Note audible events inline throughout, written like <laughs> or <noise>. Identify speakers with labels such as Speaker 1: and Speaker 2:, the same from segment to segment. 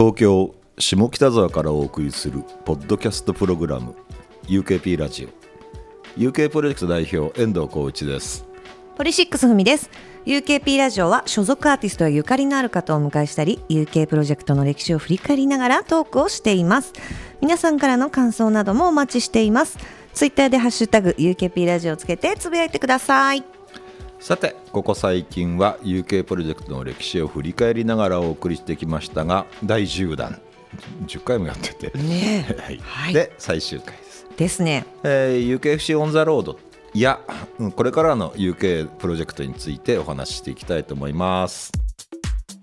Speaker 1: 東京下北沢からお送りするポッドキャストプログラム UKP ラジオ。UK プロジェクト代表遠藤浩一です。
Speaker 2: ポリシックスふみです。UKP ラジオは所属アーティストやゆかりのある方をお迎えしたり UK プロジェクトの歴史を振り返りながらトークをしています。皆さんからの感想などもお待ちしています。ツイッターでハッシュタグ UKP ラジオをつけてつぶやいてください。
Speaker 1: さてここ最近は UK プロジェクトの歴史を振り返りながらお送りしてきましたが第10弾。10回もやってて、
Speaker 2: ね <laughs>
Speaker 1: はい。
Speaker 2: はい。
Speaker 1: で最終回です、
Speaker 2: ですね。
Speaker 1: えー UKFC オン・ザ・ロードやうんこれからの UK プロジェクトについてお話ししていきたいと思います。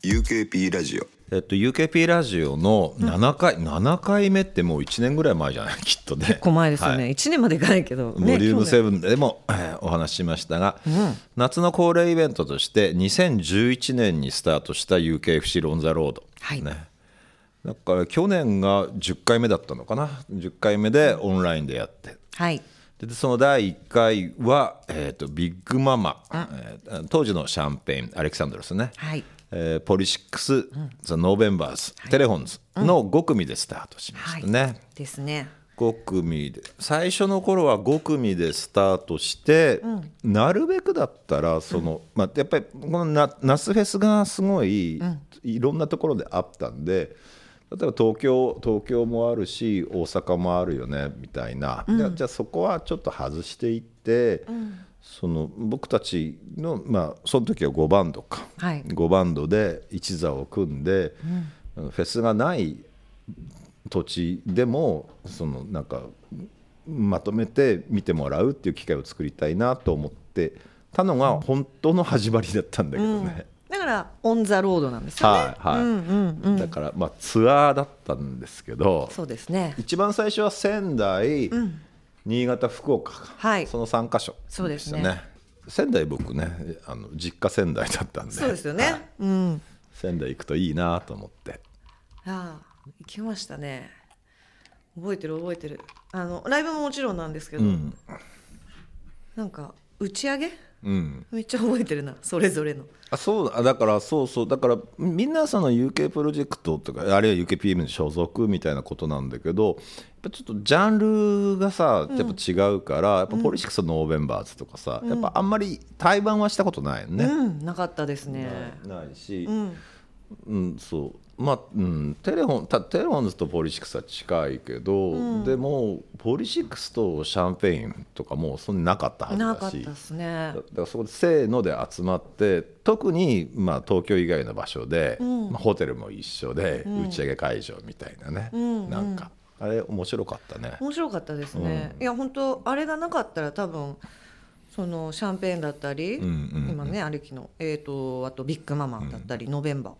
Speaker 3: UKP ラジオ
Speaker 1: えっと、UKP ラジオの7回、7回目ってもう1年ぐらい前じゃない？<laughs> きっとね。
Speaker 2: 結構前ですよね、
Speaker 1: はい。
Speaker 2: 1年までいかないけど、ね、
Speaker 1: ボリューム
Speaker 2: 去年
Speaker 1: 7でも、えーお話ししましたが、夏の恒例イベントとして2011年にスタートした UKFC on the Road、
Speaker 2: はい。
Speaker 1: ね、だから去年が10回目だったのかな？10回目でオンラインでやって。
Speaker 2: はい。
Speaker 1: でその第1回は、えー、とビッグママ、えー当時のシャンペーンアレキサンドロスね、
Speaker 2: はい
Speaker 1: えーポリシックス、ザ・ノーベンバーズ、テレフォンズの5組でスタートしましたね。
Speaker 2: ですね
Speaker 1: 5組で。最初の頃は5組でスタートして、なるべくだったらその、まあ、やっぱりこのナナスフェスがすごい、いろんなところであったんで例えば東京東京もあるし大阪もあるよねみたいな、じゃあじゃあそこはちょっと外していって、その僕たちの、まあ、その時は5バンドか、
Speaker 2: はい。
Speaker 1: 5バンドで一座を組んで、あのフェスがない土地でもそのなんかまとめて見てもらうっていう機会を作りたいなと思ってたのが本当の始まりだったんだけどね、
Speaker 2: だから on the Road なんですよね。
Speaker 1: はいはい、
Speaker 2: うんうんうん。
Speaker 1: だからまあツアーだったんですけど
Speaker 2: そうですね。
Speaker 1: 一番最初は仙台、新潟福岡か、
Speaker 2: はい。
Speaker 1: その3か所。
Speaker 2: そうですね。
Speaker 1: 仙台僕ねあの実家仙台だったんで。
Speaker 2: そうですよ
Speaker 1: はい。
Speaker 2: ねうん。
Speaker 1: 仙台行くといいなと思って。
Speaker 2: ああ行きましたね。覚えてる覚えてる。あのライブももちろんなんですけど、
Speaker 1: うん。
Speaker 2: なんか打ち上げ
Speaker 1: うん。
Speaker 2: めっちゃ覚えてるなそれぞれの。
Speaker 1: あそうあだからそうそう。だからみんなその UK プロジェクトとかあるいは UKPM に所属みたいなことなんだけどやっぱちょっとジャンルがさやっぱ違うから、やっぱポリシックスノーベンバーズとかさ、やっぱあんまり対バンはしたことないよね。
Speaker 2: うんなかったですね。
Speaker 1: ないし、
Speaker 2: うん。
Speaker 1: うん、そうまあ、うん、テレフォンたテレフォンズとポリシックスは近いけど、でもポリシックスとシャンペーンとかもそんななかったはず
Speaker 2: な
Speaker 1: だし。
Speaker 2: かったですね。
Speaker 1: だだからそこでせーので集まって特にまあ東京以外の場所で、まあ、ホテルも一緒で、打ち上げ会場みたいなね、なんか。あれ面白かったね。
Speaker 2: 面白かったですね、いや本当あれがなかったら多分そのシャンペーンだったり、
Speaker 1: んうんうん。
Speaker 2: 今ねアレキの、えー、とあとビッグママだったり、ノベンバー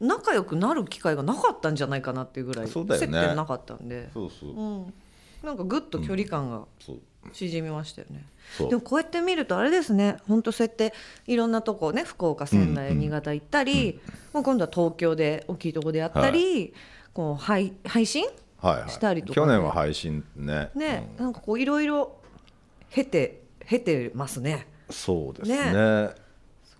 Speaker 2: 仲良くなる機会がなかったんじゃないかなっていうぐらい
Speaker 1: そうだよね。
Speaker 2: 接点なかったんで。
Speaker 1: そうそう、
Speaker 2: うん、なんかぐっと距離感が
Speaker 1: そう
Speaker 2: 縮みましたよね、
Speaker 1: そう。
Speaker 2: でもこうやって見るとあれですね。本当そうやっていろんなとこね福岡仙台、新潟行ったり、もう今度は東京で大きいとこでやったり、こう配配信
Speaker 1: はいはい、
Speaker 2: したりとか
Speaker 1: 去年は配信ね。
Speaker 2: ね、なんかこういろいろ経て経てますね。
Speaker 1: うんそうですね。
Speaker 2: す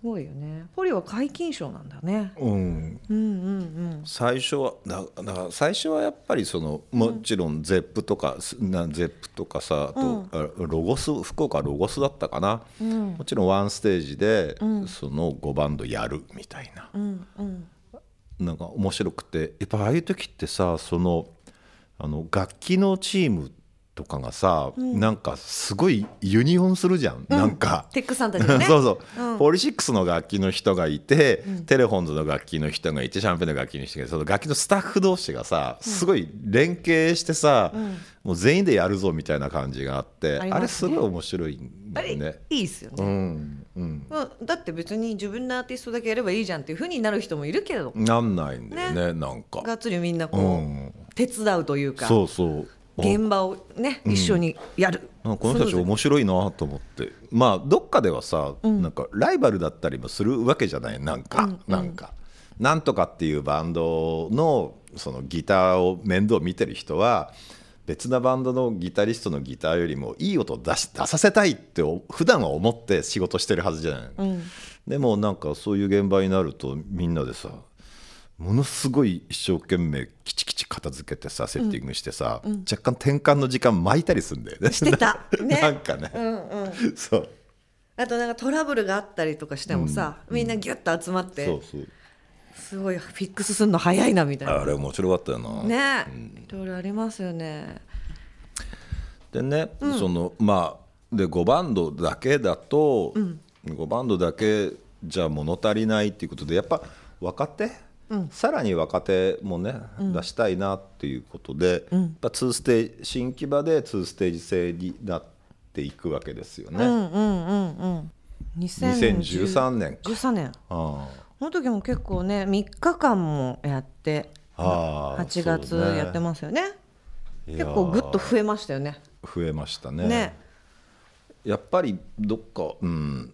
Speaker 2: ごいよね。ポリは皆勤賞なんだね。
Speaker 1: うん、
Speaker 2: うんうんうん。
Speaker 1: 最初はだだから最初はやっぱりそのもちろんゼップとか、すなゼップとかさあと、あロゴス福岡ロゴスだったかな、もちろんワンステージで、その5バンドやるみたいな、
Speaker 2: うんうん。
Speaker 1: なんか面白くてやっぱああいう時ってさそのあの楽器のチームとかがさ、なんかすごいユニオンするじゃん、なんか。
Speaker 2: テックさんたちがね。<laughs>
Speaker 1: そうそう、ポリシックスの楽器の人がいて、テレフォンズの楽器の人がいてシャンペーンの楽器の人がいてその楽器のスタッフ同士がさすごい連携してさ、もう全員でやるぞみたいな感じがあって、あ
Speaker 2: あ
Speaker 1: れすごい面白いんだよね。
Speaker 2: いいっすよ
Speaker 1: う
Speaker 2: ね、
Speaker 1: んうん、
Speaker 2: まあ、だって別に自分のアーティストだけやればいいじゃんっていうふうになる人もいるけど、
Speaker 1: なんないんだよね。なんか。
Speaker 2: がっつりみんなこう、
Speaker 1: うん。
Speaker 2: 手伝うというか。
Speaker 1: そうそう
Speaker 2: 現場をね、一緒にやる。
Speaker 1: なんかこの人たち面白いなと思って。まあどっかではさ、なんかライバルだったりもするわけじゃない？なんか、なんか。なんとかっていうバンドのそのギターを面倒見てる人は別なバンドのギタリストのギターよりもいい音を出し出させたいってお普段は思って仕事してるはずじゃない、でもなんかそういう現場になるとみんなでさものすごい一生懸命きちきち片付けてさセッティングしてさ、若干転換の時間巻いたりするんだよね。
Speaker 2: してた。ね。
Speaker 1: なんかね、
Speaker 2: うんうん。
Speaker 1: そう。
Speaker 2: あとなんかトラブルがあったりとかしてもさ、みんなギュッと集まって、
Speaker 1: そうそう。
Speaker 2: すごいフィックスするの早いなみたいな。
Speaker 1: あれ面白かったよな。
Speaker 2: ね、いろいろありますよね。
Speaker 1: でね、そのまあで5バンドだけだと、5バンドだけじゃ物足りないっていうことでやっぱ若手、さらに若手もね、出したいなっていうことで、やっぱ2ステージ新木場で2ステージ制になっていくわけですよね、
Speaker 2: うんうんうんうん。
Speaker 1: 2013年か。
Speaker 2: 13年。
Speaker 1: あ
Speaker 2: この時も結構ね3日間もやって
Speaker 1: ああ
Speaker 2: 8月やってますよね。
Speaker 1: いやー。
Speaker 2: 結構ぐっと増えましたよね。
Speaker 1: 増えましたね。
Speaker 2: ね。
Speaker 1: やっぱりどっかうん。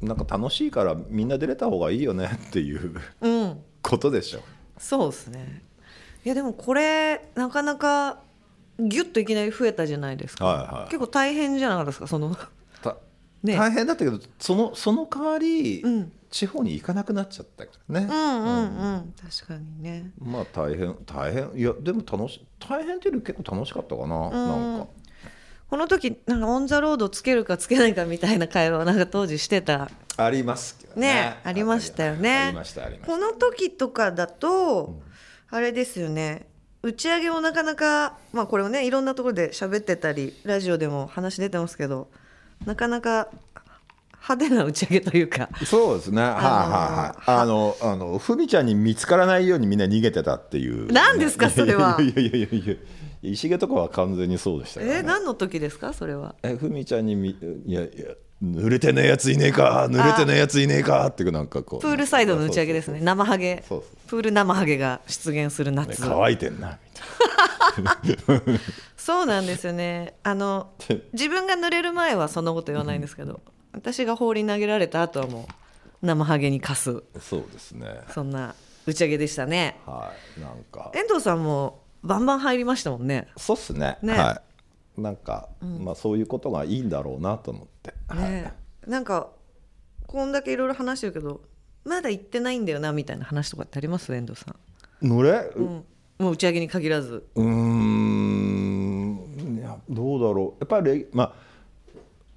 Speaker 1: なんか楽しいからみんな出れた方がいいよねっていう。
Speaker 2: うん
Speaker 1: ことでしょ。
Speaker 2: そうですね。いやでもこれなかなかギュッといきなり増えたじゃないですか、
Speaker 1: はいはい。
Speaker 2: 結構大変じゃなかったですか？その
Speaker 1: た
Speaker 2: ね。
Speaker 1: 大変だったけどそのその代わり、
Speaker 2: うん。
Speaker 1: 地方に行かなくなっちゃったからね、
Speaker 2: うんうんうん確かにね。
Speaker 1: まあ大変大変。いやでも楽し大変っていうより結構楽しかったかな、なんか
Speaker 2: この時なんか on the Road つけるかつけないかみたいな会話をなんか当時してた。
Speaker 1: ありますけどね。
Speaker 2: ねありましたよね。
Speaker 1: ありましたありました。
Speaker 2: この時とかだと、あれですよね。打ち上げもなかなかまあこれをねいろんなところで喋ってたりラジオでも話出てますけどなかなか派手な打ち上げというか。
Speaker 1: そうですね。はいはいはい。あのあのふみちゃんに見つからないようにみんな逃げてたっていう。
Speaker 2: 何ですかそれは。い
Speaker 1: やいやいやいや石毛とかは完全にそうでしたから、ね、
Speaker 2: え何の時ですか？それは。
Speaker 1: えふみちゃんにみいやいや濡れてねえやついねえか濡れてねえやついねえかってなんかこう。
Speaker 2: プールサイドの打ち上げですね。生ハゲ。
Speaker 1: そうそう
Speaker 2: プール生ハゲが出現する
Speaker 1: ね
Speaker 2: 夏
Speaker 1: 乾いてんなみ <laughs>
Speaker 2: そうなんですよね。あの自分が濡れる前はそんなこと言わないんですけど私が放り投げられた後はもう生ハゲに貸す。
Speaker 1: たいなそうですね。
Speaker 2: そんな打ち上げでしたね。
Speaker 1: はい。なんか。
Speaker 2: 遠藤さんもバンバン入りましたもんね。
Speaker 1: そうっすね。
Speaker 2: ね。
Speaker 1: はい。なんか、まあそういうことがいいんだろうなと思って、はい。
Speaker 2: ね。なんかこんだけいろいろ話してるけどまだ行ってないんだよなみたいな話とかってあります？遠藤さん、
Speaker 1: 濡れ？
Speaker 2: うん、もう打ち上げに限らず。
Speaker 1: うーん。いやどうだろう。やっぱりレまあ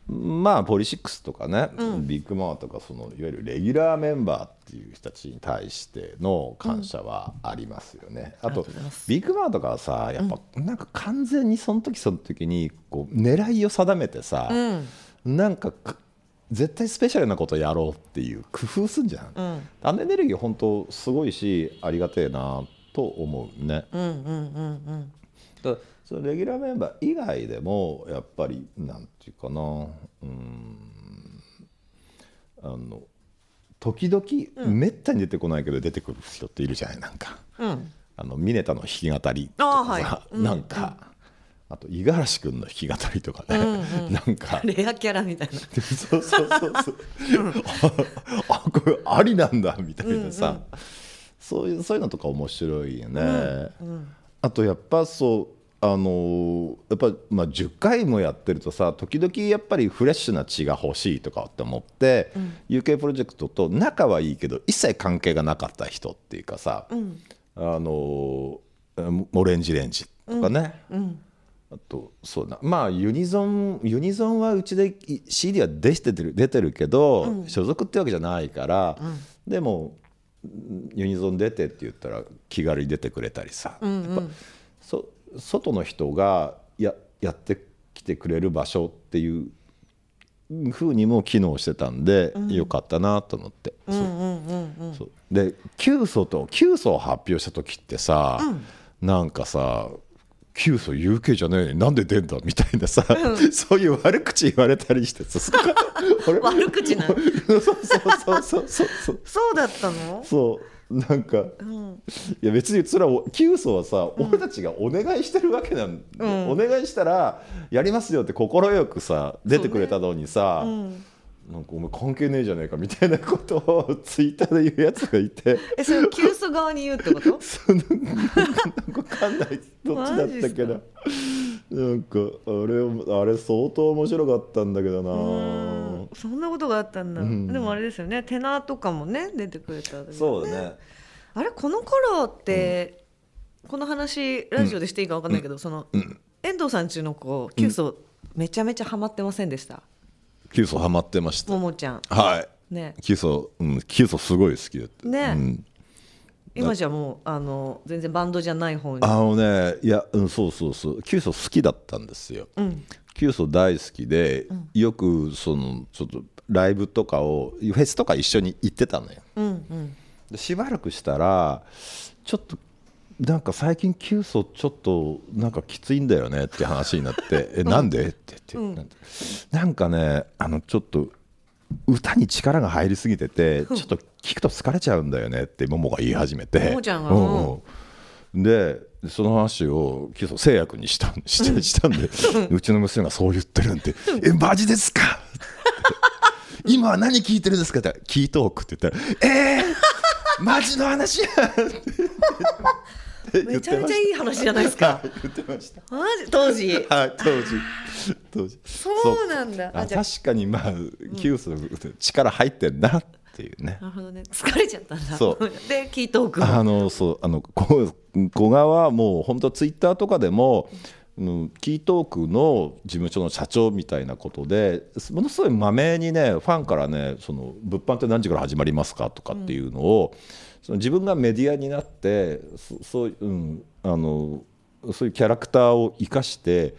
Speaker 1: まあポリシックスとかね、ビッグママとかそのいわゆるレギュラーメンバーっていう人たちに対しての感謝はありますよね。あとビッグママとかはさやっぱなんか完全にその時その時にこう狙いを定めてさ、なんかか絶対スペシャルなことやろうっていう工夫すんじゃん。あのエネルギー本当すごいしありがてえなと思うね。
Speaker 2: うんうんうんうん
Speaker 1: だそのレギュラーメンバー以外でもやっぱりなんていうかなうんあの時々、めったに出てこないけど出てくる人っているじゃないなんか。
Speaker 2: うん。
Speaker 1: あのミネタの弾き語りと
Speaker 2: あーはい。
Speaker 1: かさ、
Speaker 2: うん
Speaker 1: なんか、あと五十嵐君の弾き語りとかね、<laughs> なんか。
Speaker 2: レアキャラみたいな。<laughs>
Speaker 1: そうそうそうそう、<laughs> ああこれありなんだみたいなさ、そういうそういうのとか面白いよね、あとやっぱそうあのーやっぱ、まあ、10回もやってるとさ時々やっぱりフレッシュな血が欲しいとかって思って、UK プロジェクトと仲はいいけど一切関係がなかった人っていうかさ、あのーオレンジレンジとかね、あとそうなまあユニゾンユニゾンはうちでい CD は出てる出てるけど、所属ってわけじゃないから、でもうんユニゾン出てって言ったら気軽に出てくれたりさ、やっぱそ外の人がややってきてくれる場所っていう風にも機能してたんで、よかったなと思って。でキュウソとキュウソを発表した時ってさ、なんかさキュウソ UK じゃねえのになんで出んだみたいなさ、<laughs> そういう悪口言われたりしてさ。<laughs> 俺
Speaker 2: 悪口なの
Speaker 1: そうそうそうそうそうそう。
Speaker 2: そうだったの？
Speaker 1: そうなんか、いや別にそれはキュウソはさ、俺たちがお願いしてるわけなんで、お願いしたらやりますよって快くさ出てくれたのにさ、なんかお前関係ねえじゃねえかみたいなことをツイッターで言うやつがいて。
Speaker 2: えそれを急須側に言うってこと？<laughs>
Speaker 1: そのなんか分かんない。どっちだったけどなんかあれあれ相当面白かったんだけどな、
Speaker 2: そんなことがあったんだ、でもあれですよね。テナーとかもね出てくれた時ね。
Speaker 1: そうだね。
Speaker 2: あれこの頃って、この話ラジオでしていいか分かんないけど、その、遠藤さんちの子キュウソめちゃめちゃハマってませんでした、
Speaker 1: キュウソハマってました。
Speaker 2: ももちゃん。
Speaker 1: はい。
Speaker 2: ね。
Speaker 1: キュウソうん。キュウソすごい好きだった。
Speaker 2: ね。
Speaker 1: うん
Speaker 2: 今じゃもうあの全然バンドじゃない方に。
Speaker 1: あのねいや、うん、そうそうそう。キュウソ好きだったんですよ、
Speaker 2: ん。
Speaker 1: キュウソ大好きで、よくそのちょっとライブとかをフェスとか一緒に行ってたのよ。
Speaker 2: うんうん。
Speaker 1: でしばらくしたらちょっとなんか最近キュウソちょっとなんかきついんだよねって話になって「<laughs> えなんで?」って言って、なんてなんかねあのちょっと歌に力が入りすぎててちょっと聞くと疲れちゃうんだよねってももが言い始めて。
Speaker 2: ももちゃんが。
Speaker 1: うんうん。でその話をキュウソせいや君にしたしたしたんで、<laughs> うちの娘がそう言ってるんで「えマジですか?」今は何聞いてるんですか?」って言ったら「キートーク」って言ったら「えー、マジの話や!」って。<laughs>
Speaker 2: めちゃめちゃいい話じゃないですか。<laughs>
Speaker 1: 言ってました。
Speaker 2: マジ？当時？
Speaker 1: はい当時。当時。
Speaker 2: そうなんだ。
Speaker 1: あ確かにまあキュウソ力入ってんなっていうね。
Speaker 2: なるほどね。疲れちゃったんだ。
Speaker 1: そう。<laughs>
Speaker 2: でキートーク
Speaker 1: あのそうあのこ古賀はもう本当ツイッターとかでも、うん、キートークの事務所の社長みたいなことでものすごいまめにねファンからねその物販って何時から始まりますかとかっていうのを、その自分がメディアになってそそう,、うん、あのそういうキャラクターを生かして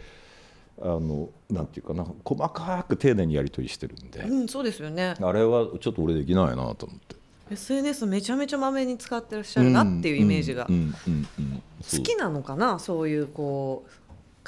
Speaker 1: あのなんていうかな細かく丁寧にやり取りしてるんで、
Speaker 2: うんそうですよね。
Speaker 1: あれはちょっと俺できないなと思って。
Speaker 2: SNS めちゃめちゃまめに使ってらっしゃるなっていうイメージが。好きなのかな？そういうこう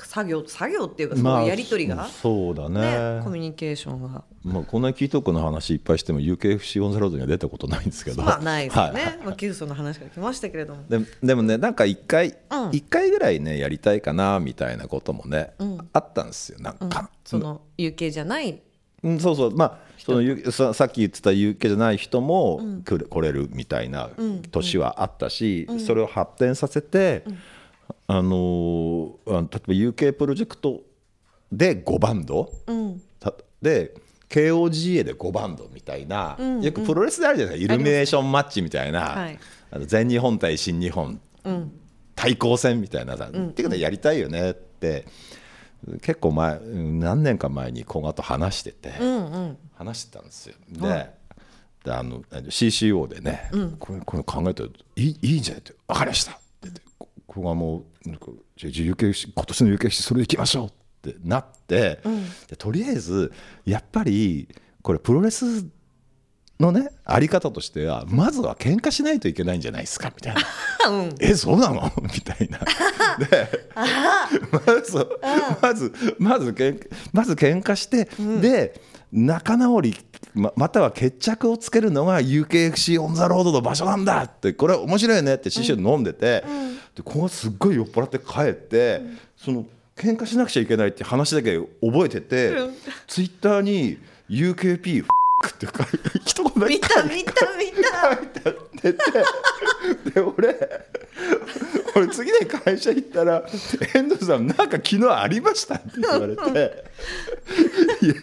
Speaker 2: 作業作業っていうかそう
Speaker 1: まあ
Speaker 2: いうやり取りが、
Speaker 1: そうだ
Speaker 2: ね。
Speaker 1: ね
Speaker 2: コミュニケーションが。
Speaker 1: まあ、こんなキートークの話いっぱいしても UKFC オンザロードには出たことないんですけど。
Speaker 2: まあないですよね、
Speaker 1: はい。
Speaker 2: まあ、キュウソの話が来ましたけれども
Speaker 1: ででもねなんか一回
Speaker 2: うん。
Speaker 1: 一、回ぐらいねやりたいかなみたいなこともね、
Speaker 2: うん。
Speaker 1: あったんですよなんか、
Speaker 2: その UK じゃない
Speaker 1: うん、そうそう。まあそのゆささっき言ってた UK じゃない人も来る来れるみたいな年はあったし、それを発展させて、あの例えば UK プロジェクトで5バンド、
Speaker 2: うん。
Speaker 1: たで KOGA で5バンドみたいな、よくプロレスであるじゃないですか。イルミネーションマッチみたいな、
Speaker 2: はい。
Speaker 1: あの全日本対新日本
Speaker 2: うん。
Speaker 1: 対抗戦みたいなさ、っていうことやりたいよねって結構前うん何年か前に古賀と話してて、
Speaker 2: うんうん。
Speaker 1: 話してたんですよ。で,、であの CCO でね、これこれ考えたらいいいいんじゃないって分かりましたこ古賀もなんかじゃあじゃあ UK 今年の UKC それでいきましょうってなって、でとりあえずやっぱりこれプロレスのねあり方としてはまずは喧嘩しないといけないんじゃないですかみたいな。
Speaker 2: うん。
Speaker 1: えそうなの？<laughs> みたいな。でまずまずまずけんまず喧嘩して、で仲直りままたは決着をつけるのが UKFC on the Road の場所なんだってこれ面白いねって師匠で飲んでて、でここがすっごい酔っ払って帰って、その喧嘩しなくちゃいけないって話だけ覚えてて、ツイッターに UKP って書いて一言だけ
Speaker 2: 見た見た見た。
Speaker 1: 出てで俺俺次で会社行ったら「遠藤さんなんか昨日ありました」って言われて「いや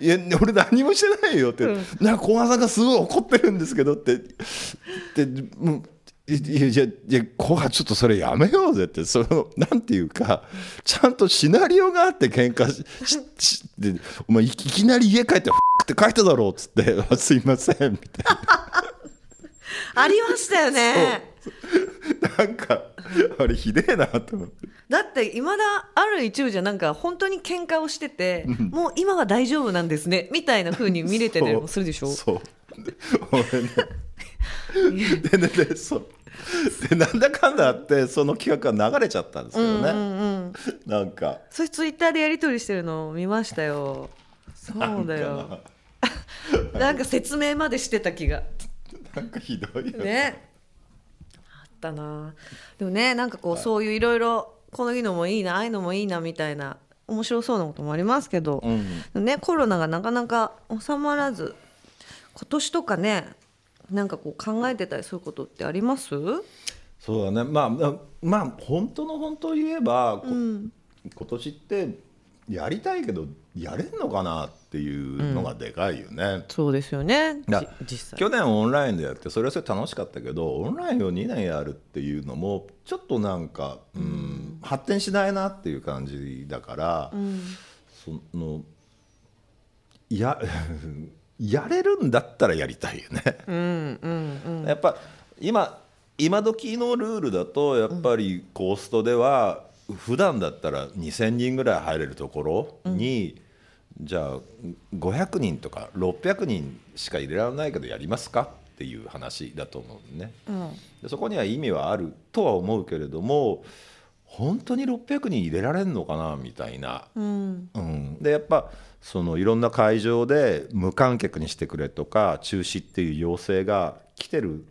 Speaker 1: いやいや俺何もしてないよ」って「なんか小川さんがすごい怒ってるんですけど」って。でもういやいやいや小川ちょっとそれやめようぜって。そのなんていうかちゃんとシナリオがあって喧嘩しししでお前いきなり家帰って「って書いただろう」っつって。あ「すいません」みたいな。<laughs>
Speaker 2: ありましたよね
Speaker 1: なんかあれひでえなと思って。
Speaker 2: だっていまだある一部じゃなんか本当に喧嘩をしててもう今は大丈夫なんですねみたいな風に見れてたりもするでしょ？
Speaker 1: そう。<laughs> で俺ね。でねでそう。でなんだかんだあってその企画が流れちゃったんですけどね、なんか。
Speaker 2: それツイッターでやり取りしてるのを見ましたよ。そうだよ。<laughs> なんか説明までしてた気が。
Speaker 1: なんかひどいよね
Speaker 2: ったな。でもねなんかこうそういういろいろこののもいいなああいうのもいいなみたいな面白そうなこともありますけど、
Speaker 1: うん
Speaker 2: ねコロナがなかなか収まらず今年とかねなんかこう考えてたりすることってあります？
Speaker 1: そうだね。まあまあまあ本当の本当を言えば、こ今年ってやりたいけどやれんのかなっていうのがでかいよね。
Speaker 2: そうですよね。
Speaker 1: 去年オンラインでやってそれはそれ楽しかったけどオンラインを2年やるっていうのもちょっとなんか、うん、発展しないなっていう感じだから、そのや <laughs> やれるんだったらやりたいよね。やっぱ今今時のルールだとやっぱりコーストでは普段だったら2,000人ぐらい入れるところに、じゃあ500人とか600人しか入れられないけどやりますかっていう話だと思うね。でそこには意味はあるとは思うけれども本当に600人入れられるのかなみたいな。うんでやっぱそのいろんな会場で無観客にしてくれとか中止っていう要請が来てる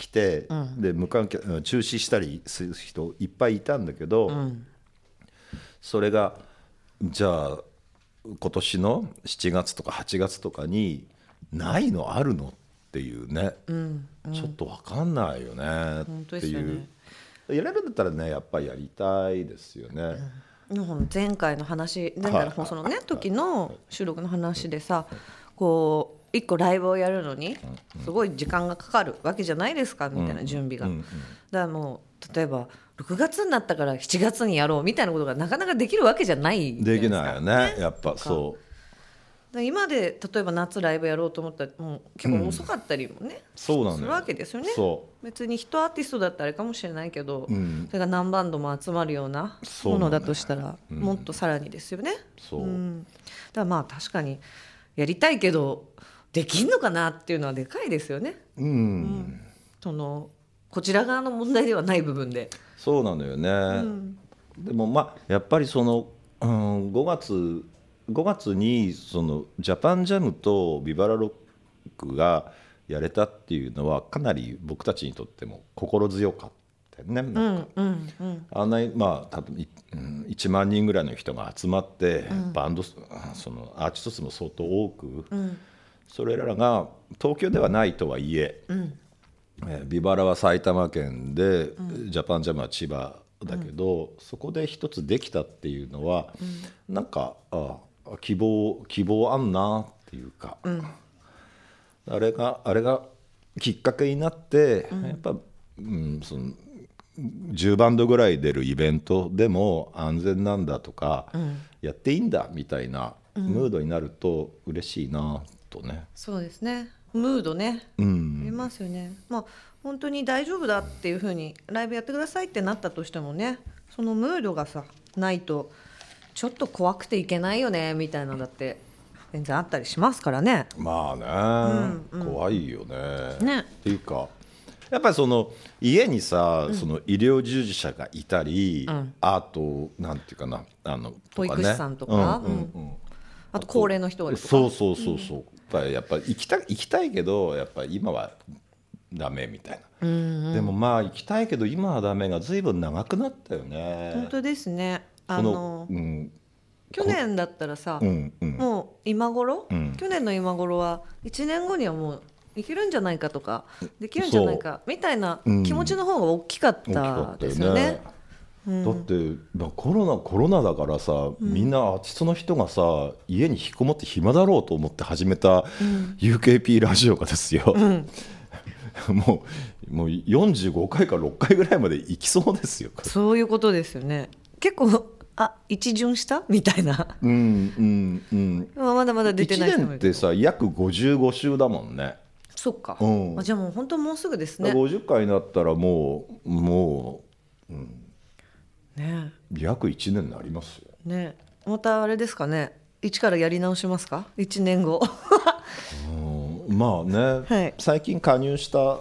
Speaker 1: 来て、で無観客中止したりする人いっぱいいたんだけど、それがじゃあ今年の7月とか8月とかにないのあるのっていうね、ちょっと分かんないよね。っていう、
Speaker 2: ね
Speaker 1: やれるんだったらねやっぱりやりたいですよね。
Speaker 2: でも前回の話前回の放送のね時の収録の話でさこう一個ライブをやるのにすごい時間がかかるわけじゃないですかみたいな準備が。だからもう例えば6月になったから7月にやろうみたいなことがなかなかできるわけじゃない
Speaker 1: でき
Speaker 2: ですか。
Speaker 1: ないよねやっぱそう。
Speaker 2: 今で例えば夏ライブやろうと思ったらもう結構遅かったりもね、
Speaker 1: そうな
Speaker 2: するわけですよね。
Speaker 1: そ
Speaker 2: 別に一アーティストだったらあれかもしれないけど、
Speaker 1: ん。
Speaker 2: それが何バンドも集まるようなものだとしたら、もっとさらにですよね。
Speaker 1: そう。
Speaker 2: うん、だからまあ確かにやりたいけどできんのかなっていうのはでかいですよね。
Speaker 1: う、うん。
Speaker 2: そのこちら側の問題ではない部分で。
Speaker 1: そうなのよね、でもまあやっぱりその、うん、5月5月にそのジャパンジャムとビバラロックがやれたっていうのはかなり僕たちにとっても心強かったよね。なんか。
Speaker 2: うんうん
Speaker 1: あんなにまあ多分いうん1万人ぐらいの人が集まって、バンドそのアーティスト数も相当多く、それらが東京ではないとはいえ、えービバラは埼玉県で、ジャパンジャムは千葉だけど、そこで一つできたっていうのは、なんかあ希望希望あんなっていうか、あれがあれがきっかけになって、やっぱ、うん、その10バンドぐらい出るイベントでも安全なんだとか、やっていいんだみたいなムードになると嬉しいなとね。
Speaker 2: そうですね。ムードね、
Speaker 1: うん。
Speaker 2: ありますよね。まあ本当に大丈夫だっていうふうにライブやってくださいってなったとしてもねそのムードがさないとちょっと怖くていけないよねみたいなのだって全然あったりしますからね。
Speaker 1: まあね、怖いよね。
Speaker 2: ね。
Speaker 1: っていうかやっぱりその家にさ、その医療従事者がいたり、あとなんていうかなあの
Speaker 2: 保育士さんとか。
Speaker 1: うんうん。うん
Speaker 2: あと高齢の人がいるとか。
Speaker 1: そうそうそうそう、やっぱりやっぱり行きた行きたいけどやっぱり今はダメみたいな、でもまあ行きたいけど今はダメがずいぶん長くなったよね。
Speaker 2: 本当ですね。あ
Speaker 1: こ
Speaker 2: の
Speaker 1: のうん。
Speaker 2: 去年だったらさ、
Speaker 1: うんうん。
Speaker 2: もう今頃、
Speaker 1: ん。
Speaker 2: 去年の今頃は1年後にはもういけるんじゃないかとかできるんじゃないかみたいな
Speaker 1: うん。
Speaker 2: 気持ちの方が大きかったですよね。
Speaker 1: ね。。だって、まあ、コロナコロナだからさ、みんなアーティストの人がさ家に引きこもって暇だろうと思って始めた UKP ラジオがですよ、<laughs> もうもう45回か6回ぐらいまで行きそうですよ。
Speaker 2: そういうことですよね。結構あ一巡した？みたいな。
Speaker 1: うんうんうん、
Speaker 2: まだまだ出てない
Speaker 1: 1年って。さ約55週だもんね。
Speaker 2: そっか。
Speaker 1: うん
Speaker 2: あじゃあもう本当もうすぐですね。
Speaker 1: 50回になったらもうも
Speaker 2: ね
Speaker 1: う約1年になりますよ。
Speaker 2: ねまたあれですかね。一からやり直しますか？一年後。
Speaker 1: うんまあね、
Speaker 2: はい
Speaker 1: 最近加入した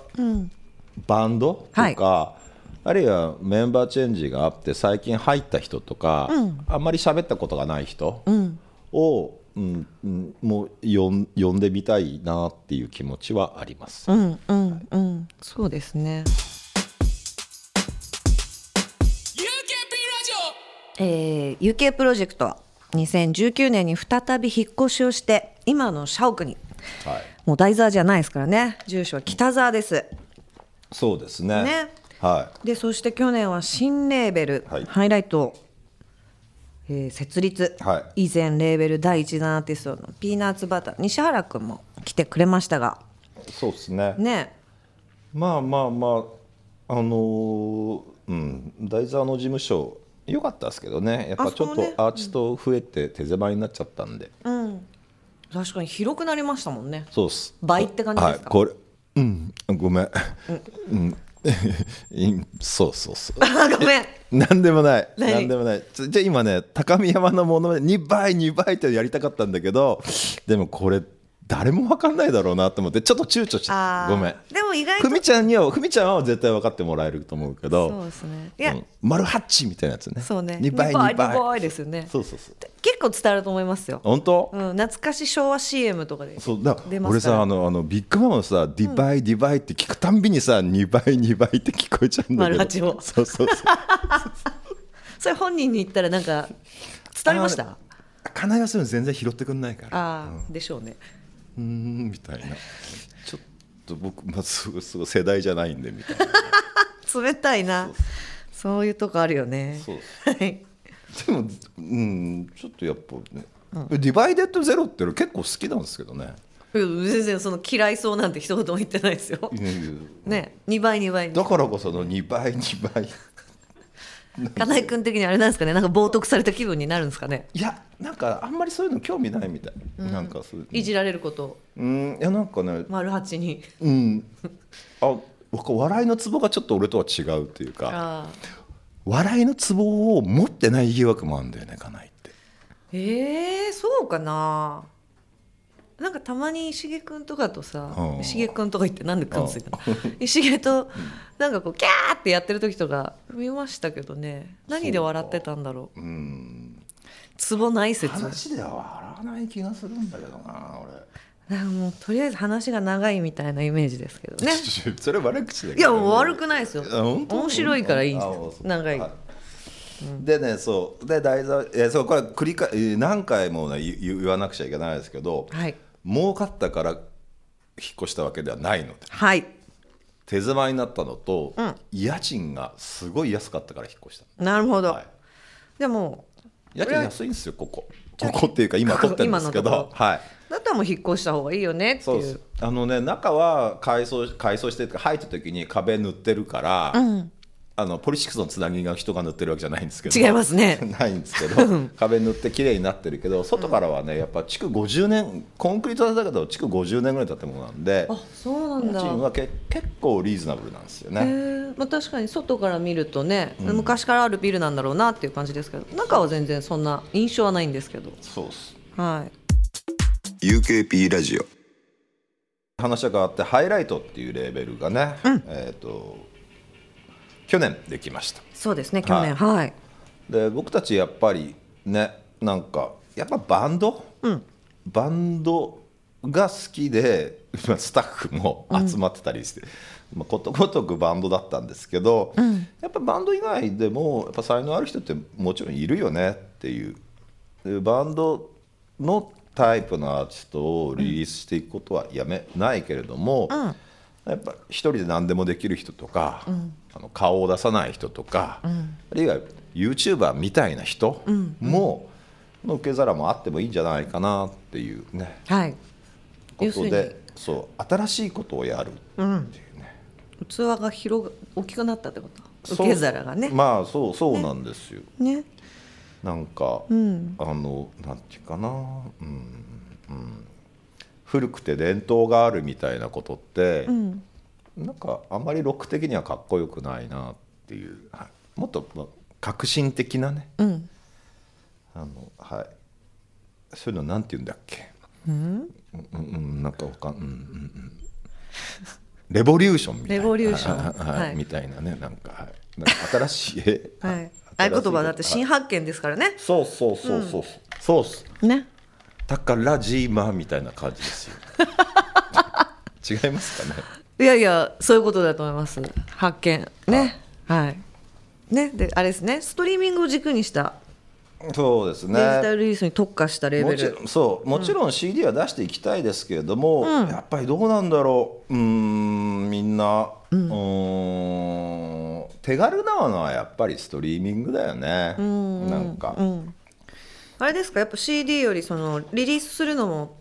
Speaker 1: バンドとか、あるいはメンバーチェンジがあって最近入った人とか、あんまり喋ったことがない人を、うんうんもう呼ん呼んでみたいなっていう気持ちはあります。
Speaker 2: うんうんうん。そうですね。えー UK プロジェクトは2019年に再び引っ越しをして今の社屋に。
Speaker 1: はい、
Speaker 2: もう台座じゃないですからね。住所は北沢です。
Speaker 1: そうですね。
Speaker 2: ね。
Speaker 1: は
Speaker 2: でそして去年は新レーベル、
Speaker 1: はい。
Speaker 2: ハイライトをえー設立、
Speaker 1: は
Speaker 2: 以前レーベル第一弾アーティストのピーナッツバター西原君も来てくれましたが。
Speaker 1: そうですね。
Speaker 2: ね。
Speaker 1: まあまあまああのーうん大沢の事務所良かったですけどね。やっぱちょっとアーティスト増えて手狭になっちゃったんで、
Speaker 2: 確かに広くなりましたもんね。
Speaker 1: そうっす。
Speaker 2: 倍って感じですか？
Speaker 1: はい。これうん。ごめん。うん。<laughs> いそうそうそう。
Speaker 2: あ <laughs> ごめん。
Speaker 1: なんでもない。
Speaker 2: 何？
Speaker 1: なんでもない。じゃあ今ね高見山のものまね2倍2倍ってやりたかったんだけどでもこれ誰も分かんないだろうなと思ってちょっと躊躇しちゃった。ごめん。
Speaker 2: でも意外と
Speaker 1: ふみちゃんにはふみちゃんは絶対分かってもらえると思うけど
Speaker 2: そうですね。いや、
Speaker 1: うん。丸八みたいなやつね。
Speaker 2: そうね。
Speaker 1: 2倍2倍。
Speaker 2: 2倍。ですよね。
Speaker 1: そうそうそう。
Speaker 2: 結構伝わると思いますよ、
Speaker 1: 本当、
Speaker 2: うん、懐かし昭和 CM とかで
Speaker 1: そう。だ俺さあのあのビッグマムのさ「ディバイディバイ」って聞くたんびにさ2倍2倍って聞こえちゃうんだけど。
Speaker 2: 丸八を
Speaker 1: そうそうそう。<laughs>
Speaker 2: それ本人に言ったらなんか伝わりました？
Speaker 1: あのね金井はそういうの全然拾ってくんないから。
Speaker 2: ああ、でしょうね
Speaker 1: うーんみたいな。ちょっと僕、まあ、すごいすごい世代じゃないんでみたいな。
Speaker 2: 冷たいな。そういうとこあるよね。
Speaker 1: そう
Speaker 2: はい。
Speaker 1: でもうんちょっとやっぱね、ディバイデッドゼロっていうの結構好きなんですけどね。
Speaker 2: うん全然その嫌いそうなんて一言も言ってないですよね2倍2倍
Speaker 1: だからこその2倍2倍 <laughs>
Speaker 2: 金井君的にあれなんですかね？なんか冒涜された気分になるんですかね？
Speaker 1: いやなんかあんまりそういうの興味ないみたい、なんかそういう。
Speaker 2: いじられること。を
Speaker 1: うん。いやなんかね。
Speaker 2: 丸八に。
Speaker 1: うん。あ僕笑いのツボがちょっと俺とは違うっていうか笑いのツボを持ってない疑惑もあるんだよね金井って。
Speaker 2: えー、そうかななんかたまに石毛君とかとさ
Speaker 1: うん。
Speaker 2: 石毛君とか言ってなんで君ついたの？石毛となんかこうキャーってやってる時とか見ましたけどね。何で笑ってたんだろう？
Speaker 1: う。ん。
Speaker 2: ツボない説。
Speaker 1: 話では笑わない気がするんだけどな俺。
Speaker 2: なんかもうとりあえず話が長いみたいなイメージですけどね。<laughs>
Speaker 1: それ悪口だけど
Speaker 2: いやもう悪くないですよ。面白いからいいんです長い。
Speaker 1: はでねそう。で題材えそうこれ繰り返えー何回も、ね、言言わなくちゃいけないですけど、
Speaker 2: はい
Speaker 1: 儲かったから引っ越したわけではないので。
Speaker 2: はい。
Speaker 1: 手狭になったのと、家賃がすごい安かったから引っ越した
Speaker 2: なるほど、
Speaker 1: はい。
Speaker 2: でも
Speaker 1: 家賃安いんですよここ。ここっていうか今取ってるんですけど。<laughs> はい。
Speaker 2: だったらもう引っ越した方がいいよねっていう。
Speaker 1: そうです。あのね中は改装改装して入った時に壁塗ってるから、あのポリシックスのつなぎが人が塗ってるわけじゃないんですけど。
Speaker 2: 違いますね。<laughs>
Speaker 1: ないんですけど壁塗って綺麗になってるけど外からはねやっぱ築50年コンクリートだけど築50年ぐらい経ったものなんで
Speaker 2: あそうなんだ。
Speaker 1: 家賃はけ結構リーズナブルなんですよ
Speaker 2: へ
Speaker 1: ね。
Speaker 2: ー。まあ、確かに外から見るとね、昔からあるビルなんだろうなっていう感じですけど中は全然そんな印象はないんですけど。
Speaker 1: そうです。
Speaker 2: はい。
Speaker 3: UKP ラジオ。
Speaker 1: 話が変わってハイライトっていうレーベルがね、えー、と去年できました。
Speaker 2: そうですね去年。はい、
Speaker 1: で僕たちやっぱりねなんかやっぱバンド、バンドが好きで <laughs> まあスタッフも集まってたりして、まあ、ことごとくバンドだったんですけど、やっぱバンド以外でもやっぱ才能ある人ってもちろんいるよねっていう。でバンドのタイプのアーティストをリリースしていくことはやめないけれども、やっぱ一人で何でもできる人とか、あの顔を出さない人とか、あるいは YouTuber みたいな人も、の受け皿もあってもいいんじゃないかなっていうね。
Speaker 2: はい。
Speaker 1: ことでそう新しいことをやるっていうね、
Speaker 2: 器が広が大きくなったってこと？受け皿がね。
Speaker 1: まあそうそうなんですよ、
Speaker 2: ね。
Speaker 1: なんか、
Speaker 2: ん。
Speaker 1: あのなんていうかな、うん。うん、古くて伝統があるみたいなことって、なんかあんまりロック的にはかっこよくないなっていう、はい。もっとまあ革新的なね、
Speaker 2: うん。
Speaker 1: あのはい。そういうのなんて言うんだっけ、うん？うんうん、なんかわかん、うんうんうん、レボリューションみたいな。
Speaker 2: レボリューション。
Speaker 1: はい
Speaker 2: はい
Speaker 1: みたいなね。なんか,、はい、なんか新しい。え
Speaker 2: はい。<laughs> 合言葉だって新
Speaker 1: 新
Speaker 2: 発見ですからね。
Speaker 1: そうそうそうそう、そうっす。
Speaker 2: ね
Speaker 1: だからジーマーみたいな感じですよ。<laughs> 違いますかね？
Speaker 2: いやいやそういうことだと思います。発見。ね。はい。ね。であれですね。ストリーミングを軸にした。
Speaker 1: そうですね。
Speaker 2: デジタルリリースに特化したレベル。
Speaker 1: そう。もちろん CD は出していきたいですけれども、やっぱりどうなんだろう。うーんみんな、うーん手軽なのはやっぱりストリーミングだよね、なんか、
Speaker 2: あれですか？やっぱ CD よりそのリリースするのも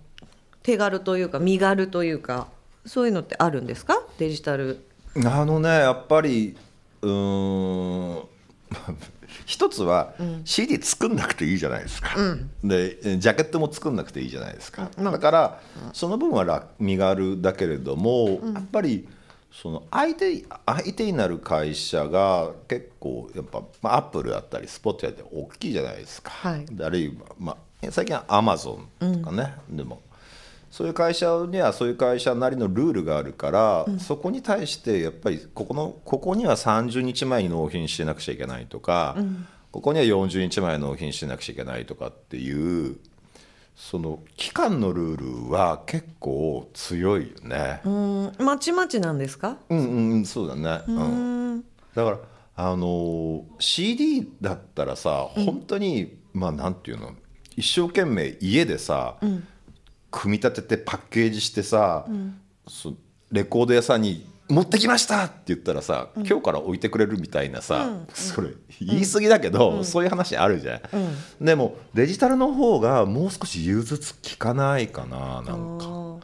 Speaker 2: 手軽というか身軽というかそういうのってあるんですか？デジタル。
Speaker 1: あのねやっぱりうーん <laughs> 一つは CD 作んなくていいじゃないですか、でえジャケットも作んなくていいじゃないですか、だからその分は楽身軽だけれども、やっぱりその相手相手になる会社が結構やっぱ、まあ、アップルだったりスポットやって大きいじゃないですか、
Speaker 2: はい。
Speaker 1: であるいは、まあ、最近はアマゾンとかね、でもそういう会社にはそういう会社なりのルールがあるから、そこに対してやっぱりここのここには30日前に納品してなくちゃいけないとか、ここには40日前に納品してなくちゃいけないとかっていうその期間のルールは結構強いよね。
Speaker 2: うん。まちまちなんですか？
Speaker 1: うんうんうんそうだね、うん、だからあのー CD だったらさ本当に、まあなんていうの？一生懸命家でさ、組み立ててパッケージしてさ、そレコード屋さんに「持ってきました!」って言ったらさ、今日から置いてくれるみたいなさ、それ言い過ぎだけど、そういう話あるじゃん、でもデジタルの方がもう少し融通きかないかななんか。
Speaker 2: も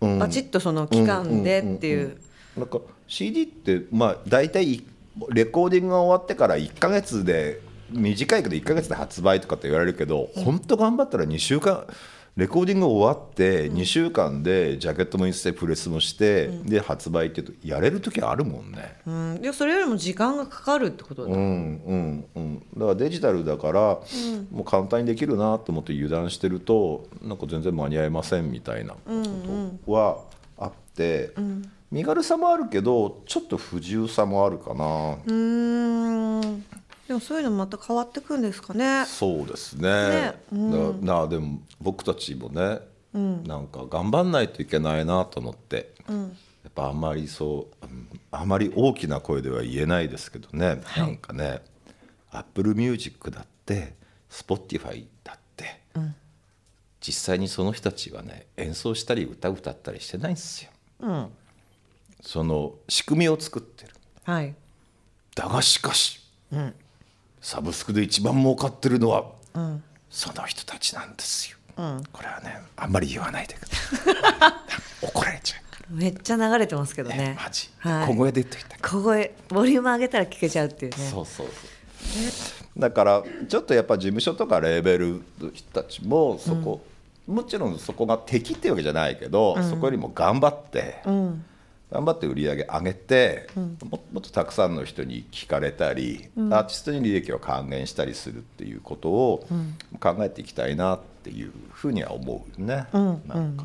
Speaker 2: うバチッとその期間でっていう。
Speaker 1: なんか CD ってまあ大体レコーディングが終わってから1か月で短いけど1か月で発売とかって言われるけど、本当頑張ったら2週間レコーディング終わって2週間でジャケットも印刷してプレスもして、で発売っていうとやれる時あるもんね。
Speaker 2: うん。いやそれよりも時間がかかるってことだ、
Speaker 1: うんうんうん、だからデジタルだから、もう簡単にできるなと思って油断してるとなんか全然間に合いませんみたいなことはあって、身軽さもあるけどちょっと不自由さもあるかな、
Speaker 2: うーんでもそういうのまた変わってくんですかね。
Speaker 1: そうですね。
Speaker 2: ね。
Speaker 1: だなでも僕たちもね、なんか頑張んないといけないなと思って、やっぱあんまりそううんあまり大きな声では言えないですけどね、なんかね Apple Music だって Spotify だって、実際にその人たちはね演奏したり歌歌ったりしてないんですよ。
Speaker 2: うん。
Speaker 1: その仕組みを作ってる。
Speaker 2: はい。
Speaker 1: だがしかし、サブスクで一番儲かってるのは、その人たちなんですよ、これはねあんまり言わないでください。<laughs> 怒られちゃう
Speaker 2: めっちゃ流れてますけど
Speaker 1: ね。
Speaker 2: ね
Speaker 1: マジ、
Speaker 2: はい、
Speaker 1: 小声で言っといた
Speaker 2: 小声ボリューム上げたら聞けちゃうっていうね。
Speaker 1: そうそうそう。だからちょっとやっぱ事務所とかレーベルの人たちもそこ、もちろんそこが敵っていうわけじゃないけど、そこよりも頑張って、頑張って売り上げ上げて、ももっとたくさんの人に聞かれたり、アーティストに利益を還元したりするっていうことを考えていきたいなっていうふうには思うよね。なんか。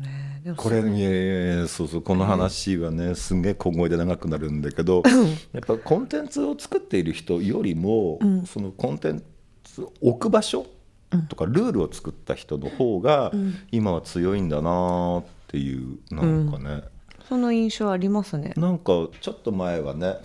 Speaker 2: ね。
Speaker 1: これねそうそうこの話はねすんげえ小声で長くなるんだけどやっぱコンテンツを作っている人よりも、そのコンテンツ置く場所とかルールを作った人の方が今は強いんだなっていうなんかね、
Speaker 2: その印象ありますね。
Speaker 1: なんかちょっと前はね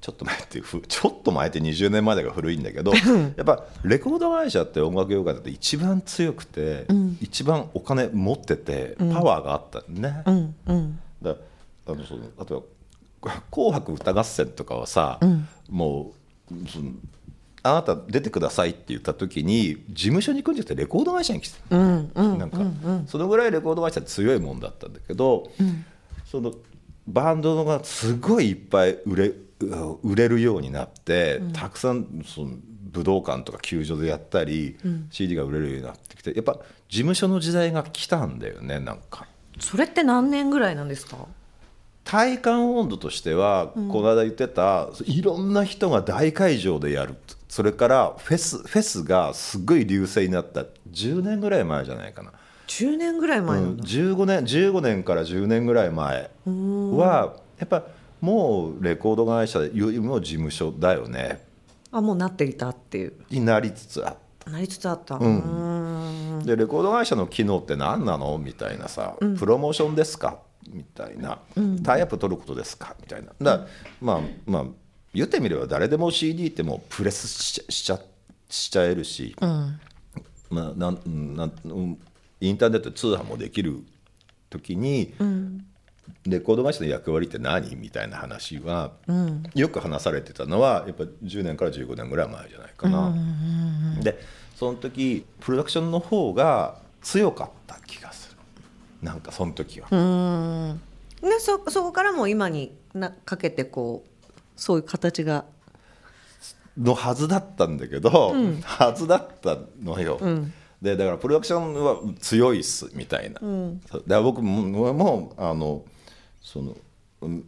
Speaker 1: ちょっと前っていうふちょっと前って20年前だから古いんだけどやっぱレコード会社って音楽業界だって一番強くて、一番お金持っててパワーがあったね。
Speaker 2: うんうん。
Speaker 1: だあのその例えば「紅白歌合戦」とかはさ、もうそのあなた出てくださいって言った時に事務所に行くんじゃなくてレコード会社に来てた、なんか、そのぐらいレコード会社強いもんだったんだけど、そのバンドがすごいいっぱい売れ売れるようになって、たくさんその武道館とか球場でやったり、CD が売れるようになってきてやっぱ事務所の時代が来たんだよねなんか。
Speaker 2: それって何年ぐらいなんですか？
Speaker 1: 体感温度としては、この間言ってたいろんな人が大会場でやるそれからフェスフェスがすごい隆盛になった。10年ぐらい前じゃないかな、
Speaker 2: 10年ぐらい前
Speaker 1: うん
Speaker 2: なんだ、
Speaker 1: 15年15年から10年ぐらい前はやっぱもうレコード会社よりも事務所だよね。
Speaker 2: あもうなっていたっていう。
Speaker 1: になりつつあっ
Speaker 2: なりつつあった、うん、
Speaker 1: たでレコード会社の機能って何なの？みたいなさ、プロモーションですか？みたいな、タイアップ取ることですか？みたいな。だまあまあ言ってみれば誰でも CD ってもうプレスしちゃしちゃえるし、まあ、なんなんうんインターネットで通販もできる時に、レコード会社の役割って何みたいな話は、よく話されてたのはやっぱ10年から15年ぐらい前じゃないかな。でその時プロダクションの方が強かった気がする。なんかその時は。
Speaker 2: でそそこからもう今になかけてこうそういう形が。
Speaker 1: のはずだったんだけど、はずだったのよ、でだからプロダクションは強いっすみたいな、そうだから僕ももうあのその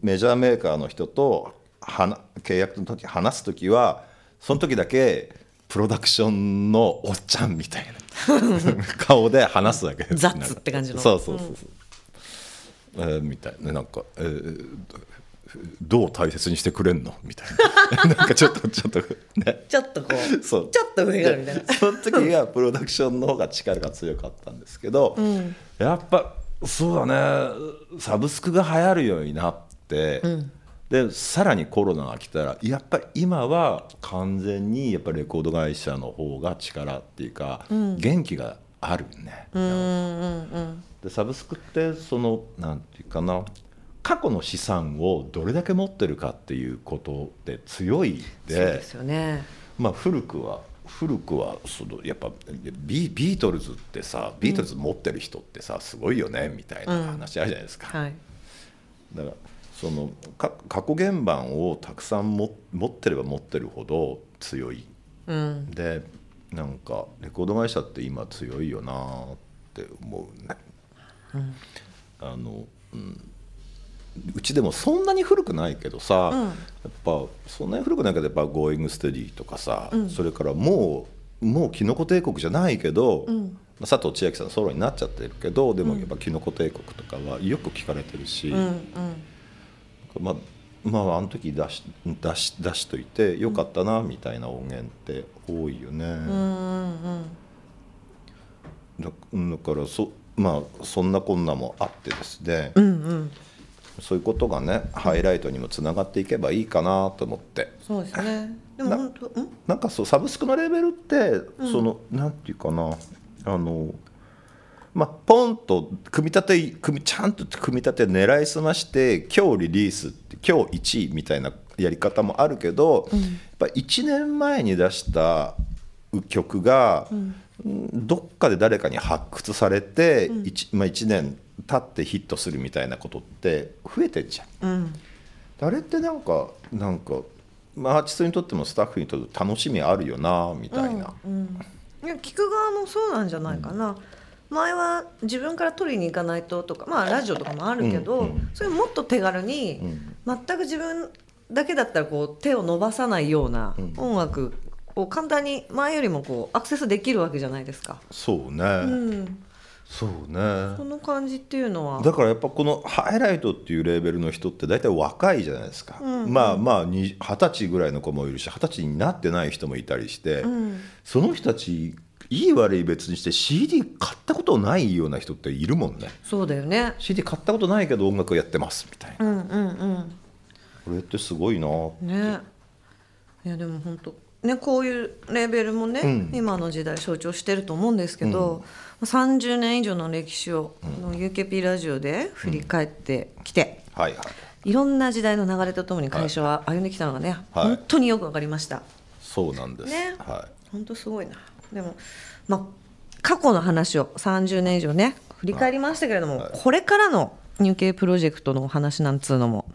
Speaker 1: メジャーメーカーの人と話契約の時話す時はその時だけプロダクションのおっちゃんみたいな。<laughs> 顔で話すわけです。
Speaker 2: 雑って感じの。
Speaker 1: そうそうそうそう、えーみたいな。なんか、えーどう大切にしてくれんの？みたいな。<laughs> なんかちょっとちょっとね。
Speaker 2: ちょっとこう
Speaker 1: そう。
Speaker 2: ちょっと上があるみたいな。
Speaker 1: でその時はプロダクションの方が力が強かったんですけど、やっぱそうだね。サブスクが流行るようになって、でさらにコロナが来たらやっぱり今は完全にやっぱレコード会社の方が力っていうか、元気があるね。でサブスクってそのなんていうかな過去の資産をどれだけ持ってるかっていうことで強い
Speaker 2: そうですよね。
Speaker 1: まあ、古くは古くはそのやっぱビビートルズってさビートルズ持ってる人ってさ、すごいよねみたいな話あるじゃないですか、
Speaker 2: はい。
Speaker 1: だからそのか過去原盤をたくさんも持ってれば持ってるほど強い、
Speaker 2: うん。
Speaker 1: でなんかレコード会社って今強いよなって思うね、あの、うん、うちでもそんなに古くないけどさ、やっぱそんなに古くないけどやっぱ「ゴーイングステディ」とかさ、それからもうもうきのこ帝国じゃないけど、まあ佐藤千亜妃さんソロになっちゃってるけどでもやっぱきのこ帝国とかはよく聞かれてるし、まあまああの時出し出し出しといてよかったなみたいな音源って多いよね。だだからそまあそんなこんなもあってですね、そういうことがねハイライトにもつながっていけばいいかなと思って。
Speaker 2: そうですね。<laughs> でも本当ん
Speaker 1: なんかそうサブスクのレベルって、そのなんていうかな。あのまあポンと組み立て組みちゃんと組み立て狙いすまして今日リリースって今日1位みたいなやり方もあるけど、やっぱ1年前に出した曲が、うんどっかで誰かに発掘されて、一まあ、1年経ってヒットするみたいなことって増えてんじゃん。あれってなんかなんか、まあ、アーティストにとってもスタッフにとって楽しみあるよなみたいな、
Speaker 2: いや聞く側もそうなんじゃないかな、前は自分から取りに行かないととかまあラジオとかもあるけど、
Speaker 1: うんうん
Speaker 2: それもっと手軽に、全く自分だけだったらこう手を伸ばさないような音楽を簡単に前よりもこうアクセスできるわけじゃないですか。
Speaker 1: そうね、
Speaker 2: うん、
Speaker 1: そうね。
Speaker 2: その感じっていうのは。
Speaker 1: だからやっぱこのハイライトっていうレーベルの人って大体若いじゃないですか、まあまあに二十歳ぐらいの子もいるし二十歳になってない人もいたりして、その人たちいい悪い別にして CD 買ったことないような人っているもんね。
Speaker 2: そうだよね。
Speaker 1: CD 買ったことないけど音楽やってますみたいな、
Speaker 2: うんうんうん。
Speaker 1: これってすごいな
Speaker 2: ね。いやでも本当ねこういうレーベルもね、
Speaker 1: うん。
Speaker 2: 今の時代象徴してると思うんですけど、30年以上の歴史を、この UKP ラジオで振り返ってきて、
Speaker 1: はいはい。
Speaker 2: いろんな時代の流れとともに会社は歩んできたのがね、
Speaker 1: はい。
Speaker 2: 本当によくわかりました。
Speaker 1: そうなんです、
Speaker 2: ね。
Speaker 1: は
Speaker 2: 本当すごいな。でもまあ過去の話を30年以上ね振り返りましたけれども、これからのニュー系プロジェクトのお話なんつうのも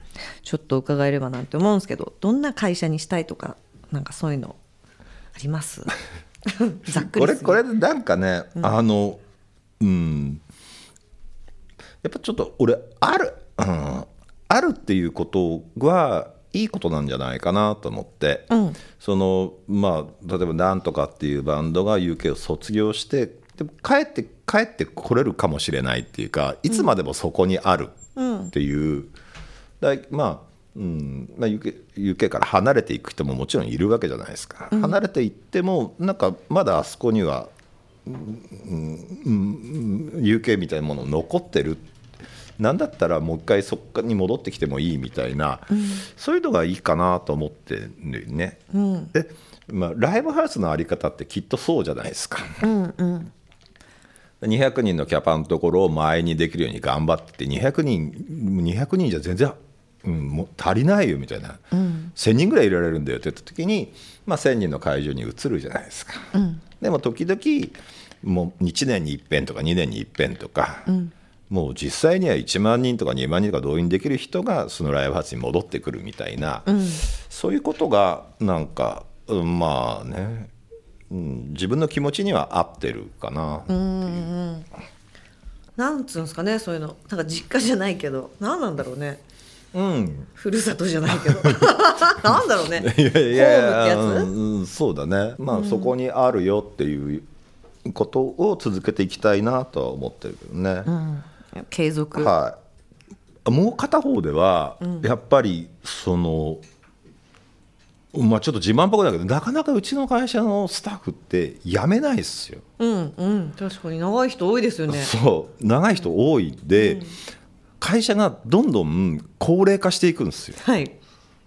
Speaker 2: ちょっと伺えればなんて思うんですけどどんな会社にしたいとかなんかそういうのあります？<laughs> ざっ
Speaker 1: い、
Speaker 2: くり
Speaker 1: これこれなんかね、あのうん。やっぱちょっと俺ある、うん、あるっていうことはいいことなんじゃないかなと思って、そのまあ例えばなんとかっていうバンドが UK を卒業してでも帰って帰ってこれるかもしれないっていうかいつまでもそこにあるっていう、だまあうん。まあ、UK, から離れていく人ももちろんいるわけじゃないですか、離れていってもなんかまだあそこには、うんうんうん、UK みたいなもの残ってる。なんだったらもう一回そこに戻ってきてもいいみたいな、そういうのがいいかなと思ってるね、で、まあ、ライブハウスのあり方ってきっとそうじゃないですか。200人のキャパのところを前にできるように頑張って200人200人じゃ全然、うん、もう足りないよみたいな、1000人ぐらいいられるんだよって言った時に、まあ、1000人の会場に移るじゃないですか、でも時々もう1年に一遍とか2年に一遍とか、もう実際には1万人とか2万人とか動員できる人がそのライブハウスに戻ってくるみたいな、そういうことがなんか、うんまあね、うん、自分の気持ちには合ってるかな、
Speaker 2: なんつうんですかねそういうの。なんか実家じゃないけど。何なんだろうね
Speaker 1: うん、
Speaker 2: ふるさとじゃないけど。<laughs> なんだろうね。
Speaker 1: いやいやいやうんうんそうだね、まあそこにあるよっていうことを続けていきたいなとは思ってるけどね。
Speaker 2: 継続、
Speaker 1: はい、もう片方では、やっぱりその、まあ、ちょっと自慢っぽくだけどなかなかうちの会社のスタッフって辞めないですよ。
Speaker 2: うんうん。確かに長い人多いですよね。
Speaker 1: そう。長い人多いん。で、会社がどんどん高齢化していくんですよ。
Speaker 2: はい、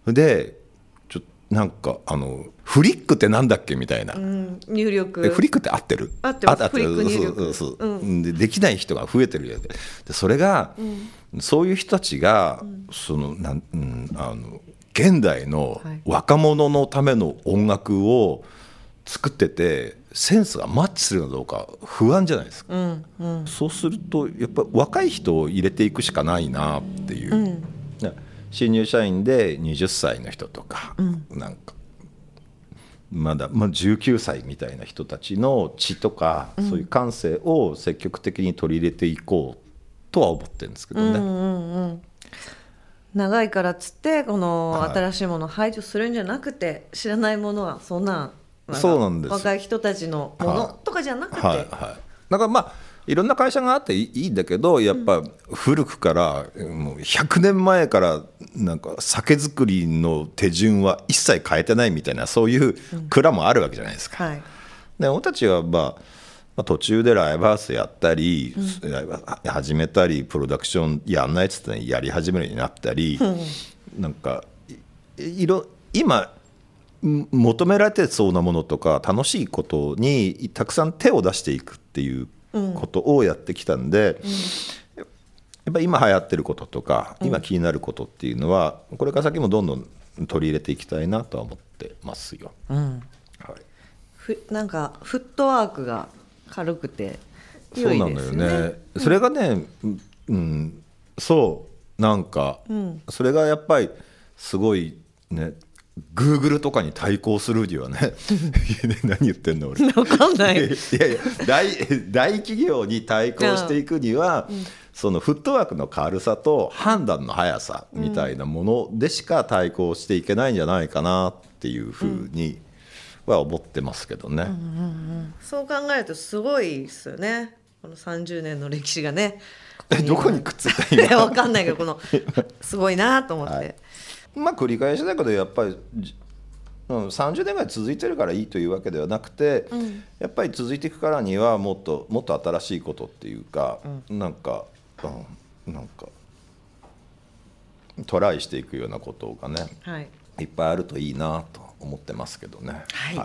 Speaker 1: でちょなんかあのフリックってなんだっけみたいな、
Speaker 2: うん、入力。
Speaker 1: えフリックって合ってる？
Speaker 2: 合ってます。
Speaker 1: あ
Speaker 2: フリック入力。
Speaker 1: そうそうそうでできない人が増えてるよねでそれが、そういう人たちが、そのなん、うん、あの現代の
Speaker 2: はい。
Speaker 1: 若者のための音楽を作っててセンスがマッチするかどうか不安じゃないですか、
Speaker 2: うんうん。
Speaker 1: そうするとやっぱ若い人を入れていくしかないなっていう、ね。新入社員で20歳の人とか、なんかまだ、まあ、19歳みたいな人たちの血とか、そういう感性を積極的に取り入れていこうとは思ってるんですけどね。
Speaker 2: 長いからっつってこの
Speaker 1: はい。
Speaker 2: 新しいものを排除するんじゃなくて、知らないものはそんなか
Speaker 1: そうなんです。
Speaker 2: 若い人たちのものとかじゃなくて、
Speaker 1: はいはい、だからまあいろんな会社があっていいいいんだけどやっぱ古くからもう100年前からなんか酒造りの手順は一切変えてないみたいなそういう蔵もあるわけじゃないですか。
Speaker 2: はい。
Speaker 1: で俺たちは、まあまあ、途中でライブハウスやったり、ライブ始めたりプロダクションやんないっつってやり始めるようになったり、なんかいいろ今ん求められてそうなものとか楽しいことにたくさん手を出していくっていうことをやってきたんで、やっぱり今流行ってることとか今気になることっていうのはこれから先もどんどん取り入れていきたいなとは思ってますよ。はい
Speaker 2: ふなんかフットワークが軽くて良
Speaker 1: そうなのよ
Speaker 2: ね
Speaker 1: ね。それがね、うんうん、そうなんか、それがやっぱりすごいね。グーグルとかに対抗するにはね <laughs> 何言ってんの俺。
Speaker 2: わかんない。
Speaker 1: いやいや大大企業に対抗していくには、そのフットワークの軽さと判断の速さみたいなものでしか対抗していけないんじゃないかなっていうふうには思ってますけどね。
Speaker 2: そう考えるとすごいですよね。この30年の歴史がね。
Speaker 1: えどこにくっついた今。<laughs>
Speaker 2: わかんないけどこの <laughs> すごいなと思って、
Speaker 1: はいまあ繰り返しだけどやっぱり、じうん、30年ぐらい続いてるからいいというわけではなくて、やっぱり続いていくからにはもっともっと新しいことっていうか、なんか、うん、なんかトライしていくようなことがね
Speaker 2: はい。
Speaker 1: いっぱいあるといいなと思ってますけどね。
Speaker 2: はい。
Speaker 3: い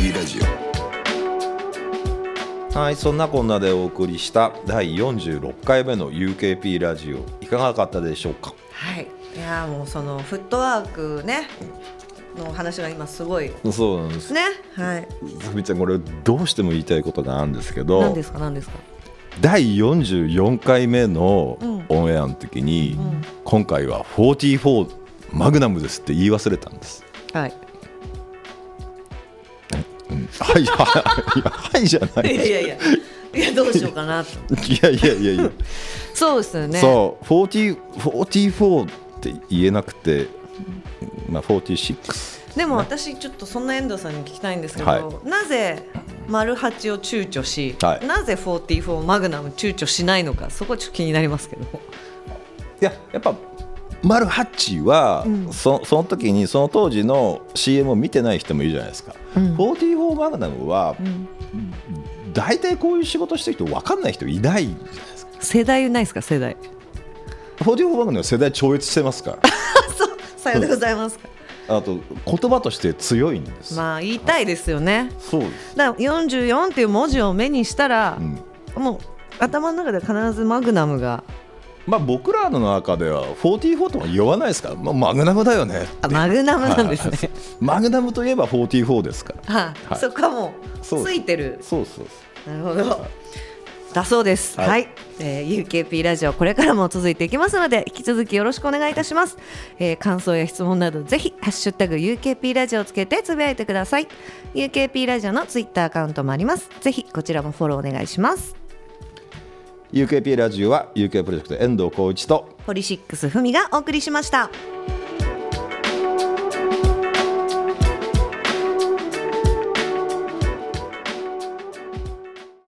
Speaker 3: UKP ラジオ。
Speaker 1: はい、そんなこんなでお送りした第46回目の UKP ラジオ。いかがだったでしょうか？
Speaker 2: はい。いやもうそのフットワークね。の話が今すごい。
Speaker 1: そうなんです。
Speaker 2: ね？はい。
Speaker 1: さみちゃんこれどうしても言いたいことがあるんですけど
Speaker 2: 何ですか？何ですか？
Speaker 1: 第44回目のオンエアの時に、今回は44マグナムですって言い忘れたんです。
Speaker 2: はい
Speaker 1: うんはいはいはいじゃない。
Speaker 2: いやいやいや。いやどうしようかなと。
Speaker 1: いやいやいやいや、
Speaker 2: そうですよね。
Speaker 1: そう40 44って言えなくて、まあ46
Speaker 2: でも私ちょっとそんな遠藤さんに聞きたいんですけど、
Speaker 1: はい。
Speaker 2: なぜ丸八を躊躇し、
Speaker 1: はい。
Speaker 2: なぜ44マグナム躊躇しないのかそこちょっと気になりますけど。
Speaker 1: いややっぱマルハッチは、そその時にその当時の CM を見てない人もいるじゃないですか、44マグナムは、大体こういう仕事してる人分かんない人いないじゃないですか。
Speaker 2: 世代ないですか？世代。
Speaker 1: 44番組は世代超越してますから。<laughs>
Speaker 2: そうさようでございますか。<laughs>
Speaker 1: あと言葉として強いんです、
Speaker 2: まあ言いたいですよね。
Speaker 1: そうです、
Speaker 2: だから44っていう文字を目にしたら
Speaker 1: う、ん。
Speaker 2: もう頭の中で必ずマグナムが
Speaker 1: まあ、僕らの中では44とは言わないですから、まあ、マグナムだよね
Speaker 2: あマグナムなんですね、
Speaker 1: はいマグナムといえば44ですから
Speaker 2: はい
Speaker 1: はい
Speaker 2: そこはも
Speaker 1: う
Speaker 2: ついてる
Speaker 1: そうそう
Speaker 2: なるほど。だそうです。は、
Speaker 1: はいい
Speaker 2: えー UKP ラジオこれからも続いていきますので引き続きよろしくお願いいたします。えー感想や質問などぜひハッシュタグ UKP ラジオをつけてつぶやいてください。UKP ラジオのツイッターアカウントもあります。ぜひこちらもフォローお願いします。
Speaker 1: UKP ラジオは UK プロジェクト遠藤浩一と
Speaker 2: ポリシックスふみがお送りしました。「